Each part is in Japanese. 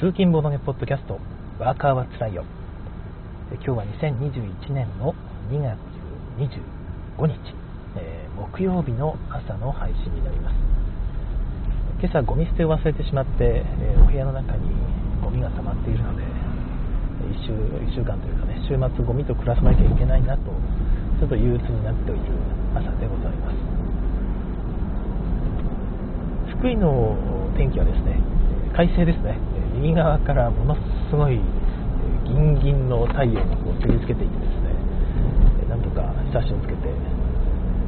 通勤ボードゲポッドキャストワーカーはつらいよ。今日は2021年の2月25日、えー、木曜日の朝の配信になります。今朝ゴミ捨てを忘れてしまって、えー、お部屋の中にゴミが溜まっているので1週 ,1 週間というかね週末ゴミと暮らさなきゃいけないなとちょっと憂鬱になっている朝でございます。福井の天気はですね快晴ですね。右側からものすごいギンギンの太陽がこう照りつけていてですねなんとか日差しをつけて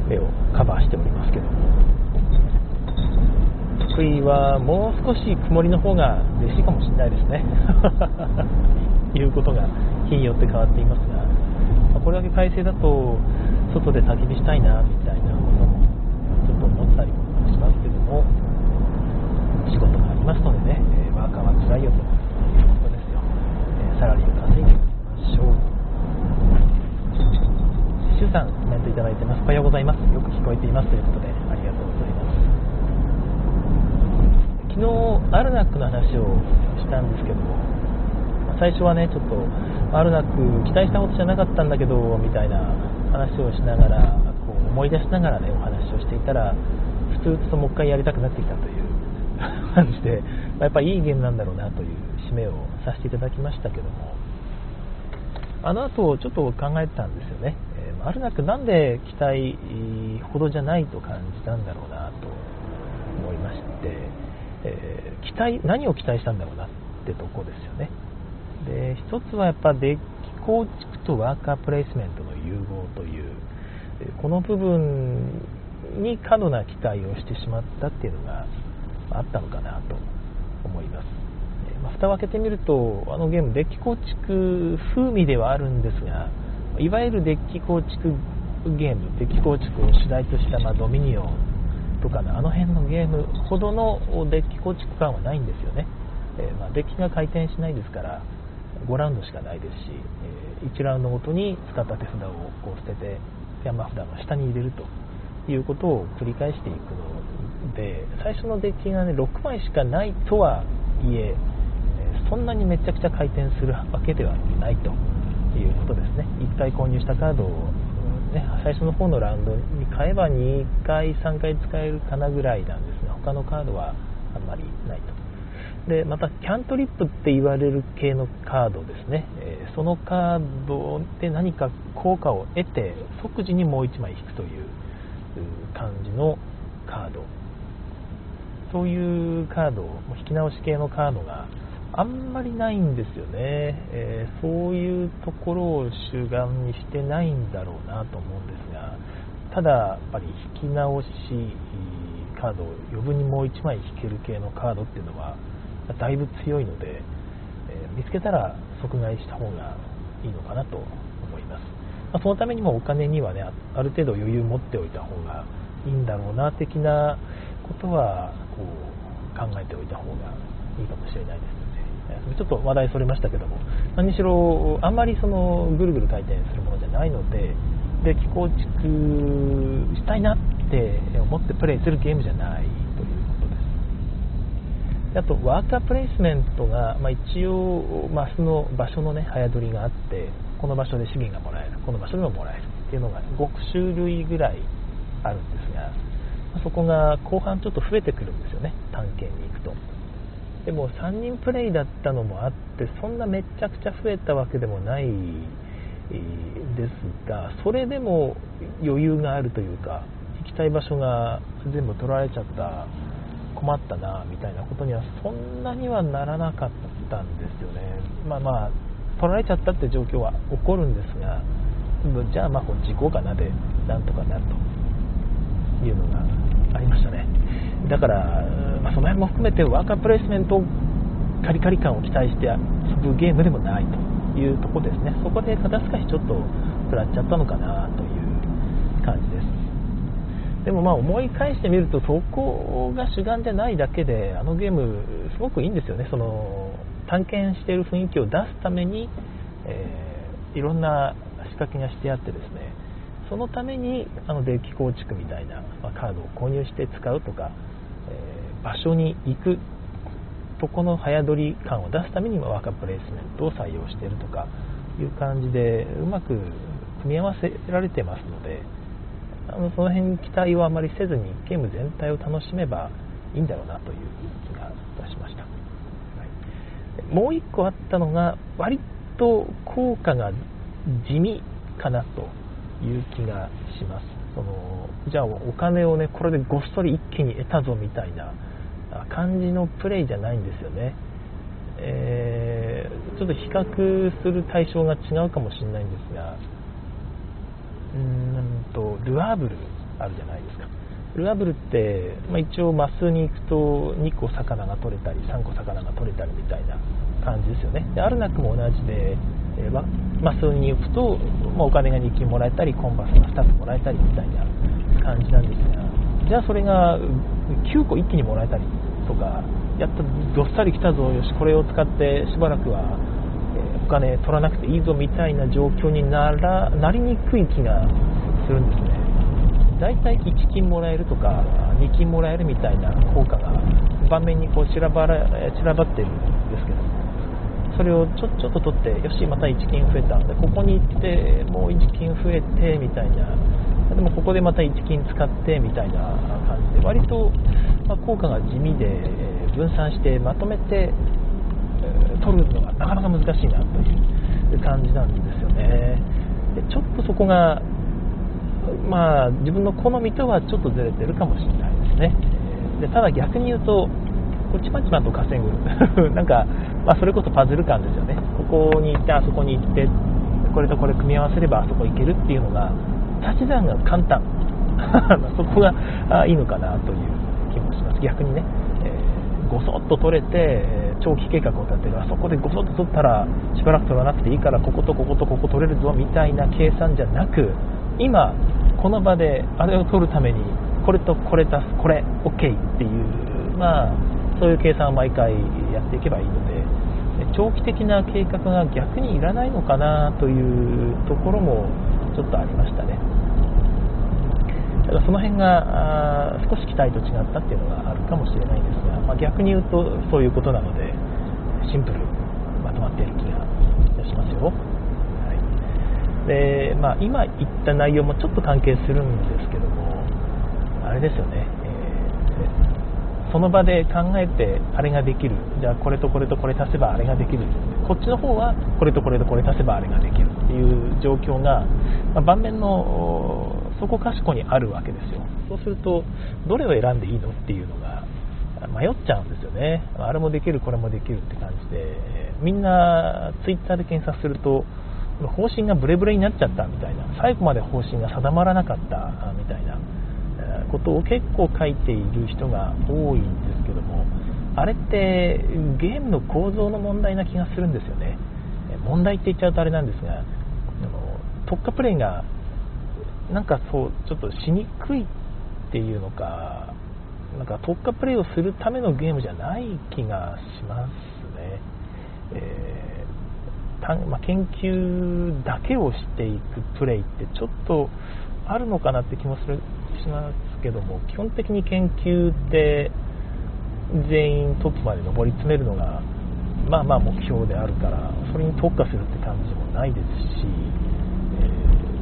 目をカバーしておりますけども。福井はもう少し曇りの方が嬉しいかもしれないですね。いうことが日によって変わっていますがこれだけ快晴だと外で焚き火したいなみたいなこともちょっと思ったりもしますけども仕事がありますのでね、ーカーは辛いよということですよ、えサラリーを稼いでいきましょうシュさんコメントいただいてます。おはようございます。よく聞こえていますということでありがとうございます。昨日アルナックの話をしたんですけども最初はねちょっとアルナック期待したことじゃなかったんだけどみたいな話をしながらこう思い出しながらねお話をしていたらふつふつともう一回やりたくなってきたという 感じで、まやっぱいいゲームなんだろうなという締めをさせていただきましたけども、あの後ちょっと考えてたんですよね。えー、あるなくなんで期待ほどじゃないと感じたんだろうなと思いまして、えー、期待、何を期待したんだろうなってとこですよね。で、一つはやっぱデッキ構築とワーカープレイスメントの融合という、この部分に過度な期待をしてしまったっていうのがあったのかなと思います、えまあ、蓋を開けてみるとあのゲームデッキ構築風味ではあるんですがいわゆるデッキ構築ゲームデッキ構築を主題とした、まあ、ドミニオンとかのあの辺のゲームほどのデッキ構築感はないんですよね、えまあ、デッキが回転しないですから5ラウンドしかないですし、え1ラウンドごとに使った手札をこう捨てて山札の下に入れるということを繰り返していくので最初のデッキがね6枚しかないとはいえそんなにめちゃくちゃ回転するわけではないということですね。1回購入したカードを、ね、最初の方のラウンドに買えば2回3回使えるかなぐらいなんですが他のカードはあんまりないと。でまたキャントリップって言われる系のカードですね、えそのカードで何か効果を得て即時にもう1枚引くという感じのカード。そういうカード引き直し系のカードがあんまりないんですよね、えー、そういうところを主眼にしてないんだろうなと思うんですがただやっぱり引き直しカード余分にもう1枚引ける系のカードっていうのはだいぶ強いので、えー、見つけたら即買いした方がいいのかなと思います。まあ、そのためにもお金にはねある程度余裕持っておいた方がいいんだろうな的なことはこう考えておいた方がいいかもしれないですね。ちょっと話題それましたけども何しろあんまりそのぐるぐる回転するものじゃないのでで気構築したいなって思ってプレイするゲームじゃないということです。あとワーカープレイスメントが、まあ、一応マスの場所のね早取りがあってこの場所で資源がもらえるこの場所でももらえるっていうのが5種類ぐらいあるんですがそこが後半ちょっと増えてくるんですよね。探検に行くと。でも3人プレイだったのもあってそんなめちゃくちゃ増えたわけでもないですがそれでも余裕があるというか行きたい場所が全部取られちゃった困ったなみたいなことにはそんなにはならなかったんですよね。まあまあ取られちゃったって状況は起こるんですがじゃあまあ事故かなでなんとかなると。いうのがありましたね。だから、まあ、その辺も含めてワーカープレイスメントカリカリ感を期待して遊ぶゲームでもないというとこですね。そこで肩透かしちょっと食らっちゃったのかなという感じです。でもまあ思い返してみるとそこが主眼じゃないだけであのゲームすごくいいんですよね。その探検している雰囲気を出すために、えー、いろんな仕掛けがしてあってですね。そのためにあのデッキ構築みたいな、ま、カードを購入して使うとか、えー、場所に行くそこの早取り感を出すためにワーカープレイスメントを採用しているとかいう感じでうまく組み合わせられてますのであのその辺に期待をあまりせずにゲーム全体を楽しめばいいんだろうなという気がしました、はい、もう1個あったのが割と効果が地味かなという気がします。そのじゃあお金をねこれでごっそり一気に得たぞみたいな感じのプレイじゃないんですよね、えー、ちょっと比較する対象が違うかもしれないんですがうーんとルアーブルあるじゃないですか。ルアーブルって、まあ、一応マスに行くと2個魚が取れたり3個魚が取れたりみたいな感じですよね。でアルナックも同じで、えー、マスに行くと、まあ、お金が2金もらえたりコンバスが2つもらえたりみたいな感じなんですがじゃあそれが9個一気にもらえたりとかやっとどっさり来たぞよしこれを使ってしばらくは、えお金取らなくていいぞみたいな状況にならなりにくい気がするんですね。だいたい1金もらえるとか2金もらえるみたいな効果が盤面にこう散らばら散らばってるそれをちょちょっと取ってよしまた1金増えたんでここに行ってもう1金増えてみたいな。でもここでまた1金使ってみたいな感じで。割と、ま効果が地味で分散してまとめて取るのがなかなか難しいなという感じなんですよね。でちょっとそこがまあ自分の好みとはちょっとずれてるかもしれないですね。でただ逆に言うとこうちまちまと稼ぐ。なんか、まあ、それこそパズル感ですよね。ここに行ってあそこに行ってこれとこれ組み合わせればあそこ行けるっていうのが足し算が簡単。そこがあいいのかなという気もします。逆にね、えー、ごそっと取れて、長期計画を立てる。あそこでごそっと取ったらしばらく取らなくていいからこことこことここ取れるぞみたいな計算じゃなく今この場であれを取るためにこれとこれ足すこれ OK っていうまあそういう計算を毎回やっていけばいいので長期的な計画が逆にいらないのかなというところもちょっとありましたね。ただその辺が少し期待と違ったっていうのがあるかもしれないんですが、まあ、逆に言うとそういうことなのでシンプルまとまっている気がしますよ、はい。でまあ、今言った内容もちょっと関係するんですけどもあれですよね、その場で考えてあれができる。じゃあこれとこれとこれ足せばあれができる。こっちの方はこれとこれとこれ足せばあれができる。っていう状況が、まあ、盤面のそこかしこにあるわけですよ。そうするとどれを選んでいいのっていうのが迷っちゃうんですよね。あれもできるこれもできるって感じで。みんなツイッターで検索すると方針がブレブレになっちゃったみたいな。最後まで方針が定まらなかったみたいな。ことを結構書いている人が多いんですけどもあれってゲームの構造の問題な気がするんですよね。問題って言っちゃうとあれなんですが特化プレイがなんかそうちょっとしにくいっていうのかなんか特化プレイをするためのゲームじゃない気がしますね、えー、まあ、研究だけをしていくプレイってちょっとあるのかなって気もするしますけども基本的に研究って全員トップまで上り詰めるのがまあまあ目標であるからそれに特化するって感じもないですし、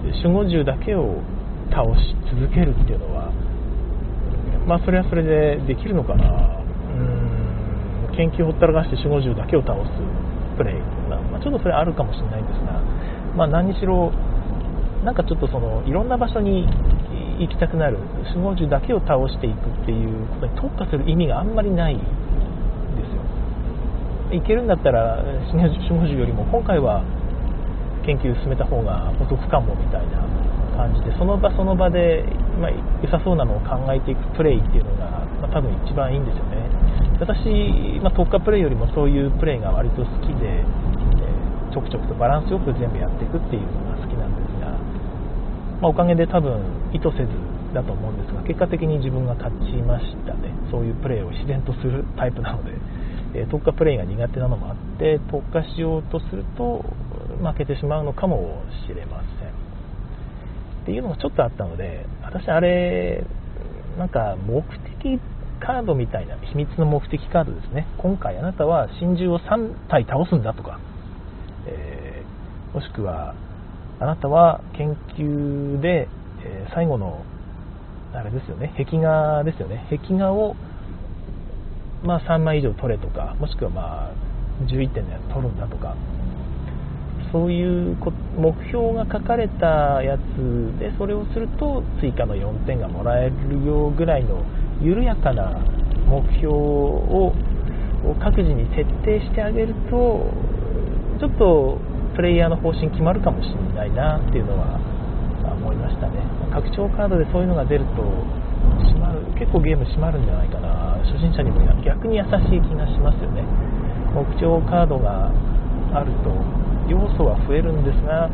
えー、守護銃だけを倒し続けるっていうのはまあそれはそれでできるのかな。うん研究ほったらかして守護銃だけを倒すプレイまあ、ちょっとそれあるかもしれないんですが、まあ、何にしろなんかちょっとそのいろんな場所に行きたくなる守護獣だけを倒していくっていうことに特化する意味があんまりないんですよ。いけるんだったら守護獣よりも今回は研究進めた方がお得かもみたいな感じでその場その場で、まあ、良さそうなのを考えていくプレイっていうのが、まあ、多分一番いいんですよね。私、まあ、特化プレイよりもそういうプレイが割と好きで、えー、ちょくちょくとバランスよく全部やっていくっていうのが好きなんですが、まあ、おかげで多分意図せずだと思うんですが結果的に自分が勝ちましたね。そういうプレーを自然とするタイプなので、え、特化プレーが苦手なのもあって特化しようとすると負けてしまうのかもしれません。っていうのがちょっとあったので私あれなんか目的カードみたいな秘密の目的カードですね。今回あなたは真珠を3体倒すんだとか、えー、もしくはあなたは研究で、えー、最後のあれですよね壁画ですよね。壁画を、まあ、3枚以上取れとかもしくはまあ11点で取るんだとか。そういう目標が書かれたやつでそれをすると追加の4点がもらえるよぐらいの緩やかな目標を各自に設定してあげるとちょっとプレイヤーの方針決まるかもしれないなっていうのはましたね。拡張カードでそういうのが出ると閉まる結構ゲーム閉まるんじゃないかな。初心者にも逆に優しい気がしますよね。目標カードがあると要素は増えるんですが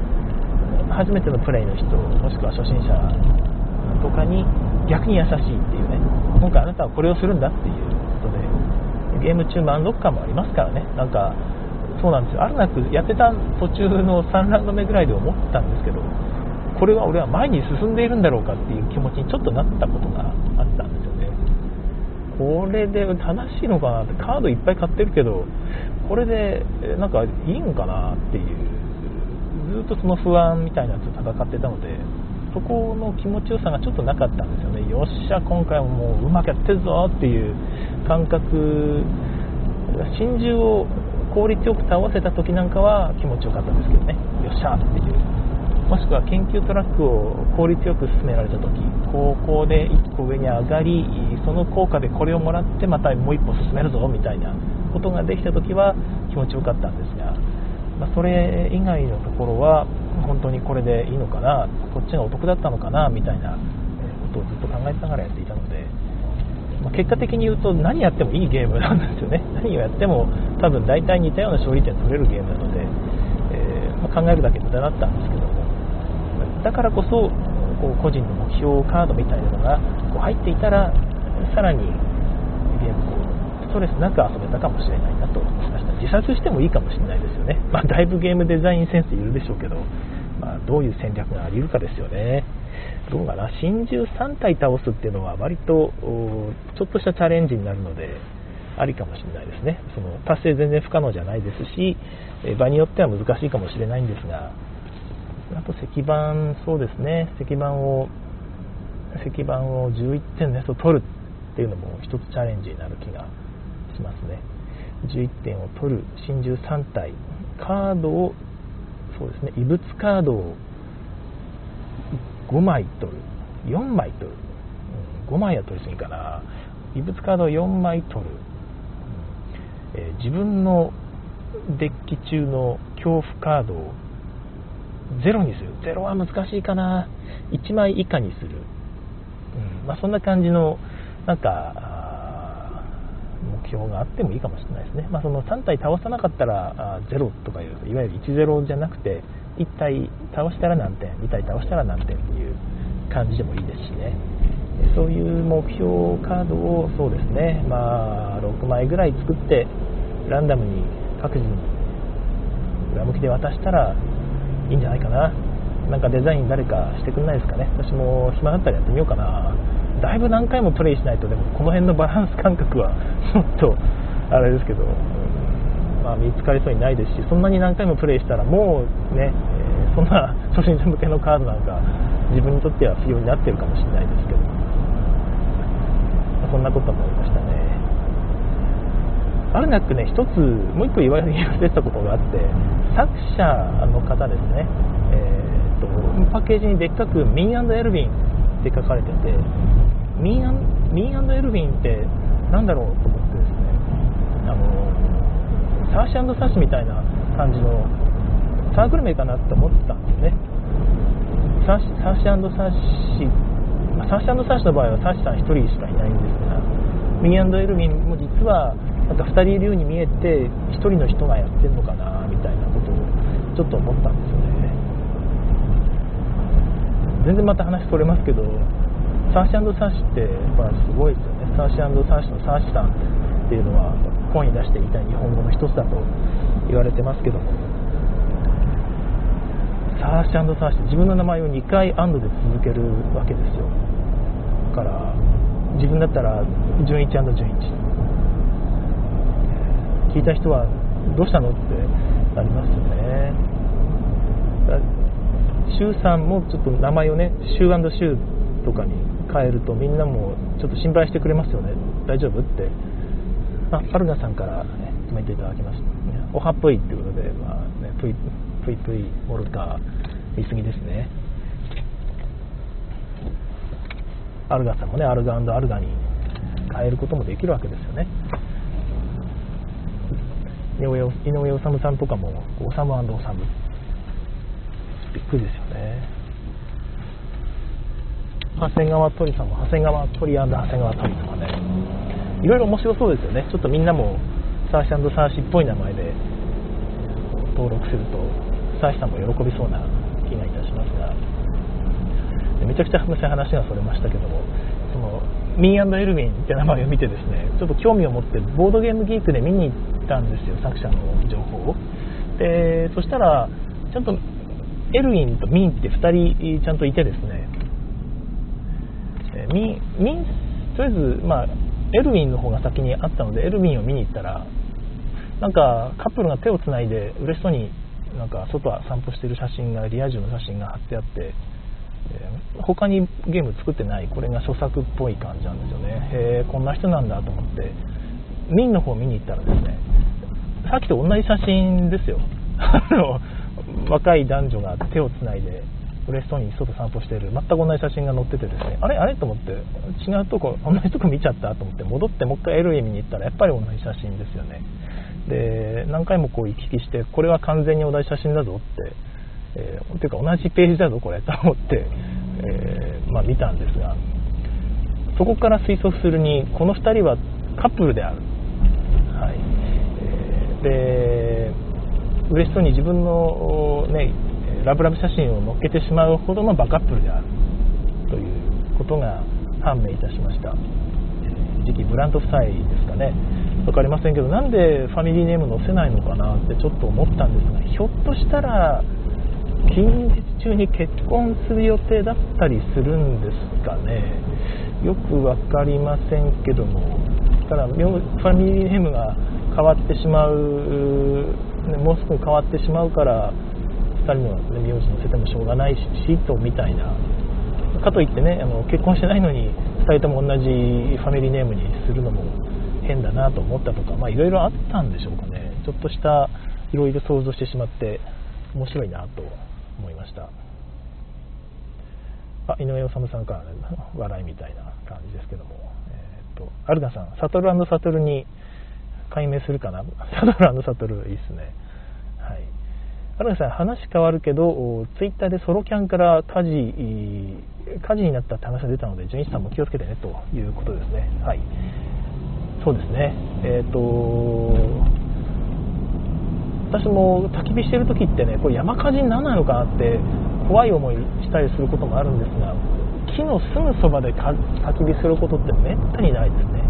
初めてのプレイの人もしくは初心者とかに逆に優しいっていうね。今回あなたはこれをするんだっていうことでゲーム中満足感もありますからね。なんかそうなんですよ。あるなくやってた途中の3ラウンド目ぐらいで思ったんですけどこれは俺は前に進んでいるんだろうかっていう気持ちにちょっとなったことがあったんですよね。これで正しいのかなってカードいっぱい買ってるけどこれでなんかいいんかなっていう。ずっとその不安みたいなやつと戦ってたのでそこの気持ちよさがちょっとなかったんですよね。よっしゃ今回ももううまくやってるぞっていう感覚。真珠を効率よく倒せた時なんかは気持ちよかったんですけどね。よっしゃっていう。もしくは研究トラックを効率よく進められた時高校で1個上に上がりその効果でこれをもらってまたもう1歩進めるぞみたいなことができた時は気持ちよかったんですが、まあ、それ以外のところは本当にこれでいいのかなこっちがお得だったのかなみたいなことをずっと考えながらやっていたので、まあ、結果的に言うと何やってもいいゲームなんですよね。何をやっても多分大体似たような勝利点取れるゲームなので、えー、まあ、考えるだけ無駄だったんですけどもだからこそこう個人の目標カードみたいなのがこう入っていたらさらにゲームストレスなく遊べたかもしれないなと。思いました自殺してもいいかもしれないですよね、まあ、だいぶゲームデザインセンスいるでしょうけど、まあ、どういう戦略があり得るかですよね。どうかな。真珠3体倒すっていうのは割とちょっとしたチャレンジになるのでありかもしれないですね。その達成全然不可能じゃないですし場によっては難しいかもしれないんですがあと石板そうですね。石板を石板を11点のやつを取るっていうのも一つチャレンジになる気がしますね。11点を取る真珠3体カードをそうですね。異物カードを5枚取る。4枚取る、うん、5枚は取りすぎかな。異物カードを4枚取る、えー、自分のデッキ中の恐怖カードを0にする。0は難しいかな。1枚以下にする、うん。まあ、そんな感じのなんか目標があってもいいかもしれないですね、まあ、その3体倒さなかったら0とかいういわゆる1-0じゃなくて1体倒したら何点2体倒したら何点っていう感じでもいいですしね。そういう目標カードをそうですね、まあ、6枚ぐらい作ってランダムに各自に裏向きで渡したらいいんじゃないかな。なんかデザイン誰かしてくんないですかね。私も暇だったらやってみようかな。だいぶ何回もプレイしないとでもこの辺のバランス感覚は もっとあれですけど、まあ、見つかりそうにないですしそんなに何回もプレイしたらもうね、え、そんな初心者向けのカードなんか自分にとっては不要になってるかもしれないですけど、そんなこと思いましたね。あるなくね一つもう一個言われてたことがあって作者の方ですね、えーと、とパッケージにでっかくミンエルヴィンって書かれててミンミーエルヴィンって何だろうと思ってですね。あのサーシサーシみたいな感じのサークル名かなって思ってたんですね。サーシサーシサーシ、まあ、サーシサーシの場合はサーシさん1人しかいないんですがミーエルヴィンも実はなんか2人いるように見えて1人の人がやってるのかなちょっと思ったんですよね。全然また話それますけどサーシサーシってまあすごいですよね。サーシサーシのサーシさんっていうのは本に出していた日本語の一つだと言われてますけども。サーシサーシって自分の名前を2回アンドで続けるわけですよ。だから自分だったら純一純一。聞いた人はどうしたのってなりますよね。周さんもちょっと名前をねシューシューとかに変えるとみんなもちょっと心配してくれますよね。大丈夫って。あアルナさんから、ね、コメントいただきました、ね、おはっぽいっていうことで、まあね、ぷいぷいぷいモルカー言い過ぎですね。アルガさんもねアルガアルガに変えることもできるわけですよね。井上井上治さんとかもオサムオサム。びっくりですよね。長谷川鳥さんも長谷川鳥長谷川鳥とかね。いろいろ面白そうですよね。ちょっとみんなもサーシャサーシっぽい名前で登録するとサーシさんも喜びそうな気がいたしますが。めちゃくちゃ話がそれましたけどもそのミーエルヴィンって名前を見てですねちょっと興味を持ってボードゲームギークで見に行ったんですよ作者の情報を。でそしたらちゃんとエルウィンとミンって2人ちゃんといてですね、ミン、ミン、とりあえず、まあ、エルウィンの方が先にあったので、エルウィンを見に行ったら、なんかカップルが手をつないで嬉しそうになんか外は散歩してる写真が、リア充の写真が貼ってあって、え、他にゲーム作ってない、これが著作っぽい感じなんですよね。へえ、こんな人なんだと思って、ミンの方見に行ったらですね、さっきと同じ写真ですよ。あの若い男女が手をつないで嬉しそうに外散歩している全く同じ写真が載っててですねあれあれ？と思って違うとこ同じとこ見ちゃったと思って戻ってもう一回 LA 見に行ったらやっぱり同じ写真ですよねで何回もこう行き来してこれは完全に同じ写真だぞって、えー、ていうか同じページだぞこれと思って、えー、まあ、見たんですがそこから推測するにこの2人はカップルである、はい。えー、で嬉しそうに自分の、ね、ラブラブ写真を載っけてしまうほどのバカップルである。ということが判明いたしました。次期ブラント夫妻ですかね。分かりませんけどなんでファミリーネーム載せないのかなってちょっと思ったんですがひょっとしたら近日中に結婚する予定だったりするんですかね。よく分かりませんけども。ただファミリーネームが変わってしまう、もうすぐ変わってしまうから2人の、名字載せてもしょうがないしとみたいな。かといってねあの結婚してないのに2人とも同じファミリーネームにするのも変だなと思ったとかいろいろあったんでしょうかね。ちょっとしたいろいろ想像してしまって面白いなと。思いましたあ井上治さんから、ね、笑いみたいな感じですけども、えーと、とアルナさんサトルサトルに解明するかな？サドラーサトルいいっすね。はい。あるさん、話変わるけど、ツイッターでソロキャンから火事、火事になったって話が出たので、純一さんも気をつけてねということですね。はい。そうですね。えっ、と、私も焚き火してる時ってね、これ山火事にならないのかなって怖い思いしたりすることもあるんですが、木のすぐそばで焚き火することってめったにないですね。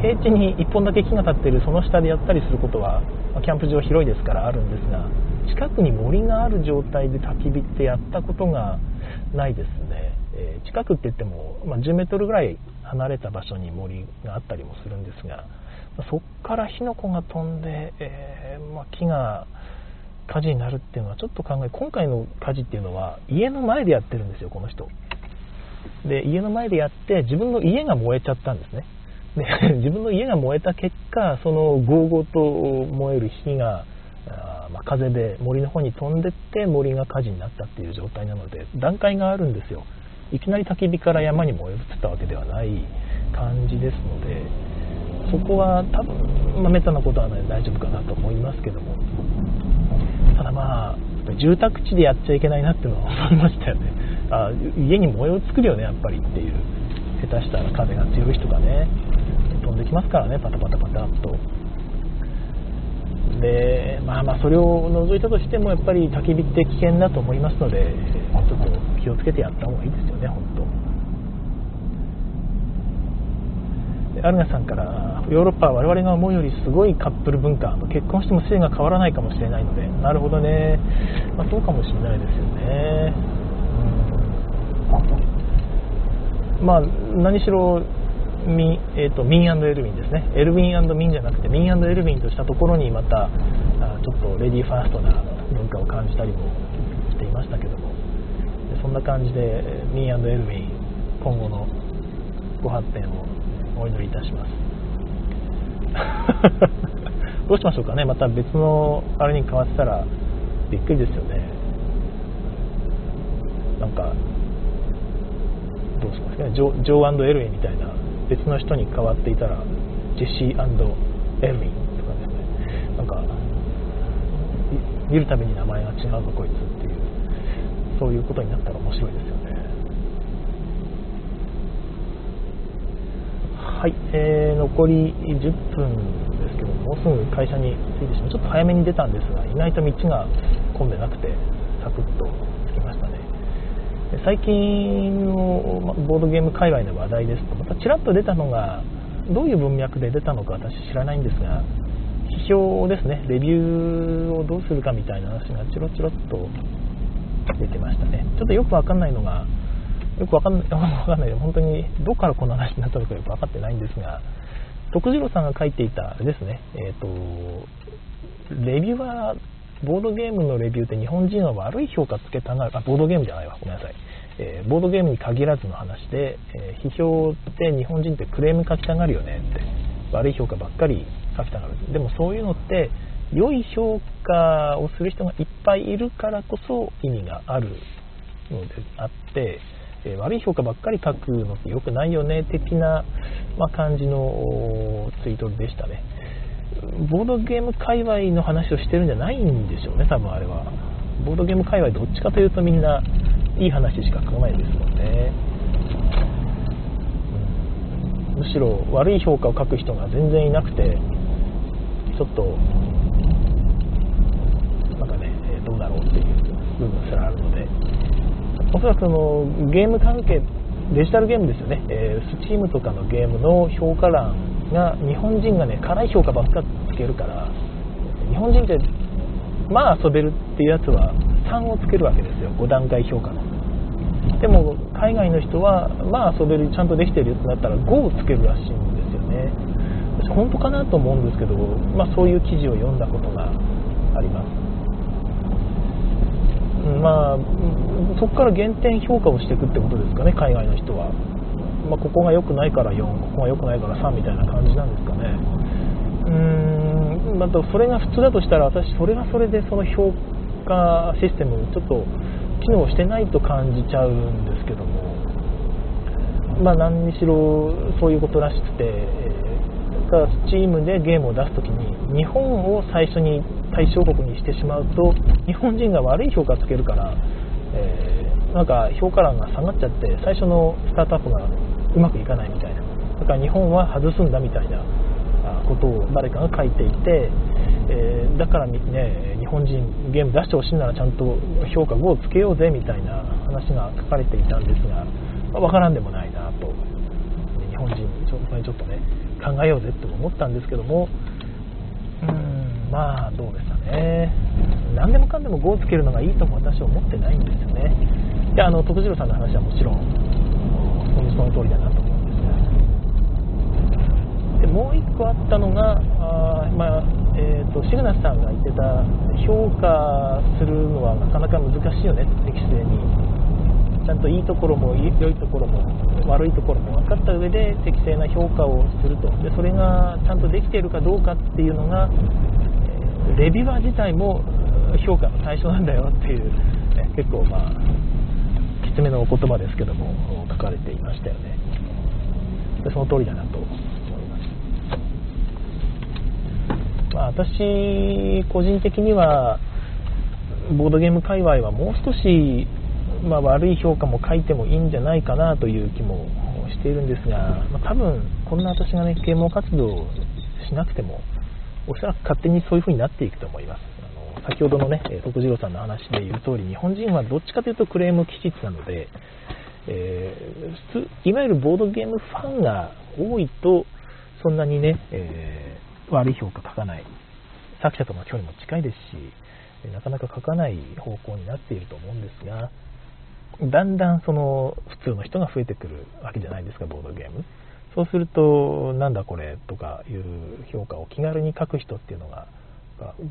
平地に1本だけ木が立っているその下でやったりすることはキャンプ場広いですからあるんですが近くに森がある状態で焚き火ってやったことがないですね、えー、近くって言っても、まあ、10メートルぐらい離れた場所に森があったりもするんですがそこから火の粉が飛んで、えー、まあ、木が火事になるっていうのはちょっと考え今回の火事っていうのは家の前でやってるんですよこの人。で家の前でやって自分の家が燃えちゃったんですね。で 自分の家が燃えた結果そのゴーゴーと燃える火があ、まあ、風で森の方に飛んでって森が火事になったっていう状態なので段階があるんですよ。いきなり焚き火から山に燃え移ったわけではない感じですのでそこは多分、まあ、めったなことはない大丈夫かなと思いますけども。ただまあ住宅地でやっちゃいけないなっていうのは思いましたよね。あ家に燃え移るよねやっぱりっていう。下手したら風が強い人がね。飛んできますからねパタパタパタっと。でまあまあそれを除いたとしてもやっぱり焚き火って危険だと思いますのでちょっと気をつけてやった方がいいですよね本当アルナさんからヨーロッパは我々が思うよりすごいカップル文化結婚しても性が変わらないかもしれないのでなるほどね、まあ、そうかもしれないですよね、うん。まあ、何しろミ,、えーと、ミンエルヴィンですね、エルヴィンミンじゃなくて、ミンエルヴィンとしたところにまた、ちょっとレディーファーストな文化を感じたりもしていましたけども、そんな感じで、ミンエルヴィン、今後のご発展をお祈りいたします。どうしましょうかね、また別のあれに変わったらびっくりですよね。なんか、どうしますかね、ジョジョーエルウィンみたいな別の人に変わっていたら、ジェシーエルウィンとかですね、なんか、見るたびに名前が違うぞ、こいつっていう、そういうことになったら面白いですよね。はい、えー、残り10分ですけどもうすぐ会社に着いてしまう。ちょっと早めに出たんですが意外と道が混んでなくてサクッと着きましたね。最近のボードゲーム界隈の話題ですとまたちらっと出たのがどういう文脈で出たのか私知らないんですが批評ですね。レビューをどうするかみたいな話がチロチロっと出てましたね。ちょっとよくわかんないのがよくわかんない、わかんない、本当にどこからこの話になったのかよく分かってないんですが、徳次郎さんが書いていた、ですね、えっ、ー、と、レビューは、ボードゲームのレビューって日本人は悪い評価つけたがる、あ、ボードゲームじゃないわ、ごめんなさい。えー、ボードゲームに限らずの話で、えー、批評って日本人ってクレーム書きたがるよねって、悪い評価ばっかり書きたがる。でもそういうのって、良い評価をする人がいっぱいいるからこそ意味があるのであって、え悪い評価ばっかり書くのって良くないよね的な、ま、感じのツイートでしたね。ボードゲーム界隈の話をしてるんじゃないんでしょうね多分あれは。ボードゲーム界隈どっちかというとみんないい話しか書かないですもん。ね、むしろ悪い評価を書く人が全然いなくてちょっとなんかねどうだろうっていう部分すらあるので。おそらくそのゲーム関係デジタルゲームですよね、えー、Steam とかのゲームの評価欄が日本人がね辛い評価ばっかつけるから日本人ってまあ遊べるっていうやつは3をつけるわけですよ。5段階評価の。でも海外の人はまあ遊べるちゃんとできてるやつだったら5をつけるらしいんですよね。私本当かなと思うんですけど、まあ、そういう記事を読んだことがあります。まあ、そこから減点評価をしていくってことですかね、海外の人は。まあ、ここが良くないから4、ここが良くないから3みたいな感じなんですかね。うーん、またそれが普通だとしたら、私、それはそれでその評価システム、ちょっと機能してないと感じちゃうんですけども、まあ、何にしろそういうことらしくて、か Steam でゲームを出すときに日本を最初に対象国にしてしまうと日本人が悪い評価つけるから、えー、なんか評価欄が下がっちゃって最初のスタートアップがうまくいかないみたいな。だから日本は外すんだみたいなことを誰かが書いていて、えー、だからね日本人ゲーム出してほしいならちゃんと評価5をつけようぜみたいな話が書かれていたんですが、まあ、分からんでもないなと。日本人ちょっとね考えようぜって思ったんですけどもまあどうですかね。何でもかんでも5をつけるのがいいとも私は思ってないんですよね。であの徳次郎さんの話はもちろんその通りだなと思うんですがでもう1個あったのがあ、まあえーと、シグナスさんが言ってた評価するのはなかなか難しいよね。適正に。ちゃんといいところも良いところも悪いところも分かった上で適正な評価をすると。でそれがちゃんとできているかどうかっていうのが、レビュアー自体も評価の対象なんだよっていう、ね、結構まあきつめのお言葉ですけども書かれていましたよね。でその通りだなと思います、まあ、私個人的にはボードゲーム界隈はもう少しまあ、悪い評価も書いてもいいんじゃないかなという気もしているんですが、まあ、多分こんな私がね啓蒙活動しなくてもおそらく勝手にそういう風になっていくと思いますあの先ほどのね徳次郎さんの話で言う通り日本人はどっちかというとクレーム気質なので、えー、普通いわゆるボードゲームファンが多いとそんなにね、えー、悪い評価書かない作者との距離も近いですしなかなか書かない方向になっていると思うんですがだんだんその普通の人が増えてくるわけじゃないですか、ボードゲーム。そうすると、なんだこれとかいう評価を気軽に書く人っていうのが、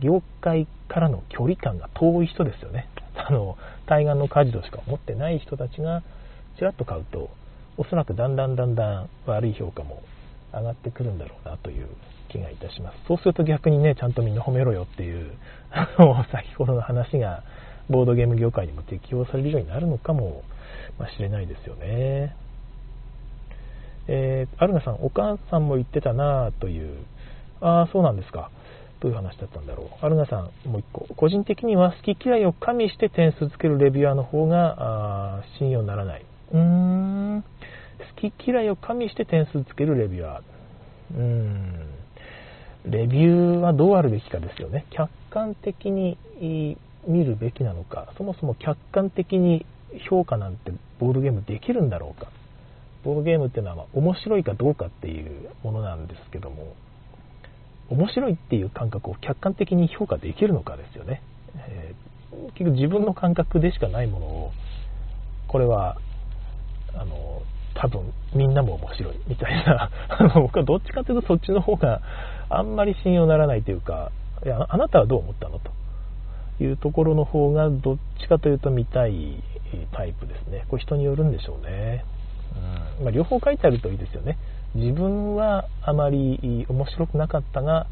業界からの距離感が遠い人ですよね。あの、対岸の火事としか思ってない人たちが、ちらっと買うと、おそらくだんだんだんだん悪い評価も上がってくるんだろうなという気がいたします。そうすると逆にね、ちゃんとみんな褒めろよっていう、あの、先ほどの話が、ボードゲーム業界にも適用されるようになるのかもしれないですよね。えー、アルナさん、お母さんも言ってたなという、ああ、そうなんですか。どういう話だったんだろう。アルナさん、もう一個。個人的には好き嫌いを加味して点数つけるレビュアーの方があ信用ならない。うーん。好き嫌いを加味して点数つけるレビュアー。うーん。レビューはどうあるべきかですよね。客観的に見るべきなのか、そもそも客観的に評価なんてボードゲームできるんだろうか。ボードゲームっていうのは面白いかどうかっていうものなんですけども、面白いっていう感覚を客観的に評価できるのかですよね。えー、結局自分の感覚でしかないものを、これは、あの、多分みんなも面白いみたいな 僕はどっちかというとそっちの方があんまり信用ならないというか、いやあなたはどう思ったのというところの方がどっちかというと見たいタイプですね。これ人によるんでしょうね。うんまあ、両方書いてあるといいですよね。自分はあまり面白くなかったが、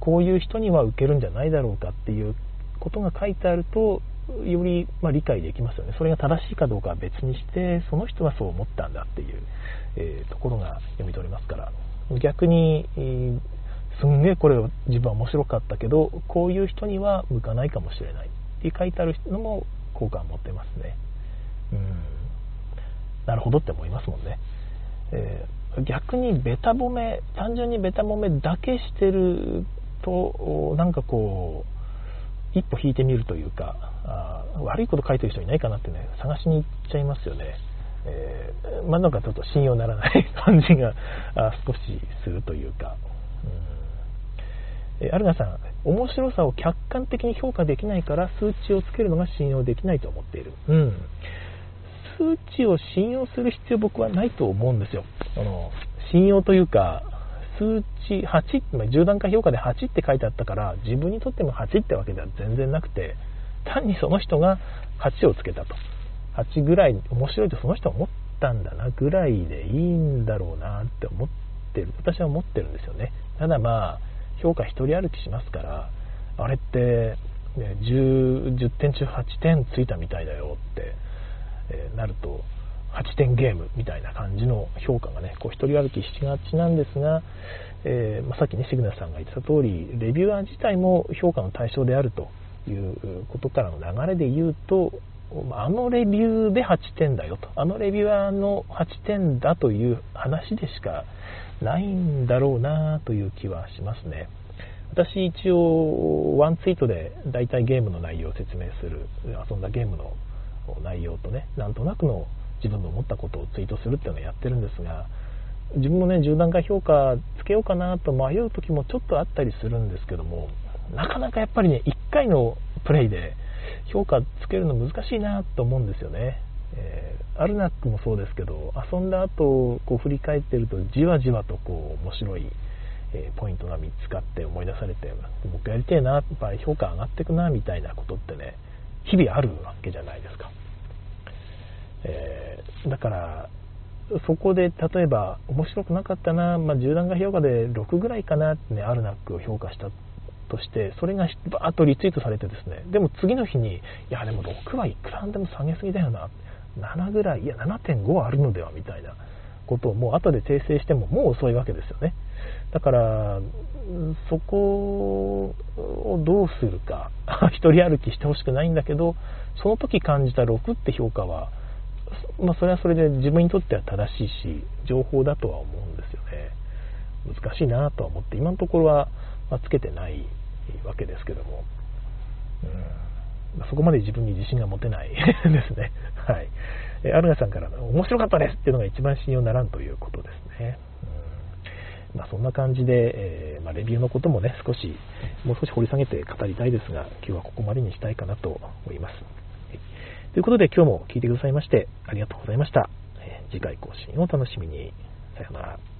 こういう人には受けるんじゃないだろうかっていうことが書いてあると、よりま理解できますよね。それが正しいかどうかは別にして、その人はそう思ったんだっていう、え、ところが読み取れますから。逆に、すんげえこれ自分は面白かったけど、こういう人には向かないかもしれないって書いてあるのも効果を持ってますね。うん。なるほどって思いますもんね。えー、逆にベタ褒め、単純にベタ褒めだけしてると、なんかこう、一歩引いてみるというか、あ悪いこと書いてる人いないかなってね、探しに行っちゃいますよね。えー、まあ、なんかちょっと信用ならない 感じが少しするというか、えアルガさん、面白さを客観的に評価できないから数値をつけるのが信用できないと思っている。うん。数値を信用する必要僕はないと思うんですよ。あの信用というか、数値8、10段階評価で8って書いてあったから、自分にとっても8ってわけでは全然なくて、単にその人が8をつけたと。8ぐらい面白いとその人は思ったんだなぐらいでいいんだろうなって思ってる。私は思ってるんですよね。ただまあ、評価1人歩きしますから、あれって、ね、10, 10点中8点ついたみたいだよって、えー、なると、8点ゲームみたいな感じの評価がね、こう一人歩きしがちなんですが、えー、まあ、さっきね、シグナさんが言ってた通り、レビューアー自体も評価の対象であるということからの流れで言うと、あのレビューで8点だよと、あのレビュアーの8点だという話でしかないんだろうなという気はしますね。私一応ワンツイートで大体ゲームの内容を説明する遊んだゲームの内容とねなんとなくの自分の思ったことをツイートするっていうのをやってるんですが自分もね10段階評価つけようかなと迷う時もちょっとあったりするんですけどもなかなかやっぱりね1回のプレイで評価つけるの難しいなと思うんですよね。えー、アルナックもそうですけど遊んだ後こう振り返ってるとじわじわとこう面白い、え、ポイントが見つかって思い出されてもう一回やりてえなやっぱり評価上がってくなみたいなことってね日々あるわけじゃないですか、えー、だからそこで例えば面白くなかったな、まあ、10段階評価で6ぐらいかなってねアルナックを評価したとしてそれがバーッとリツイートされてですね。でも次の日にいやでも6はいくらでも下げすぎだよな。7ぐらいいや7.5はあるのではみたいなことをもう後で訂正してももう遅いわけですよね。だからそこをどうするか 一人歩きしてほしくないんだけどその時感じた6って評価はまあ、それはそれで自分にとっては正しいし情報だとは思うんですよね難しいなとは思って今のところは、まつけてないわけですけども、うんそこまで自分に自信が持てない ですね。はい。アルガさんから面白かったですっていうのが一番信用ならんということですね。まあ、そんな感じで、えー、まあ、レビューのこともね、少し、もう少し掘り下げて語りたいですが、今日はここまでにしたいかなと思います。はいということで今日も聞いてくださいましてありがとうございました。えー次回更新を楽しみに。さようなら。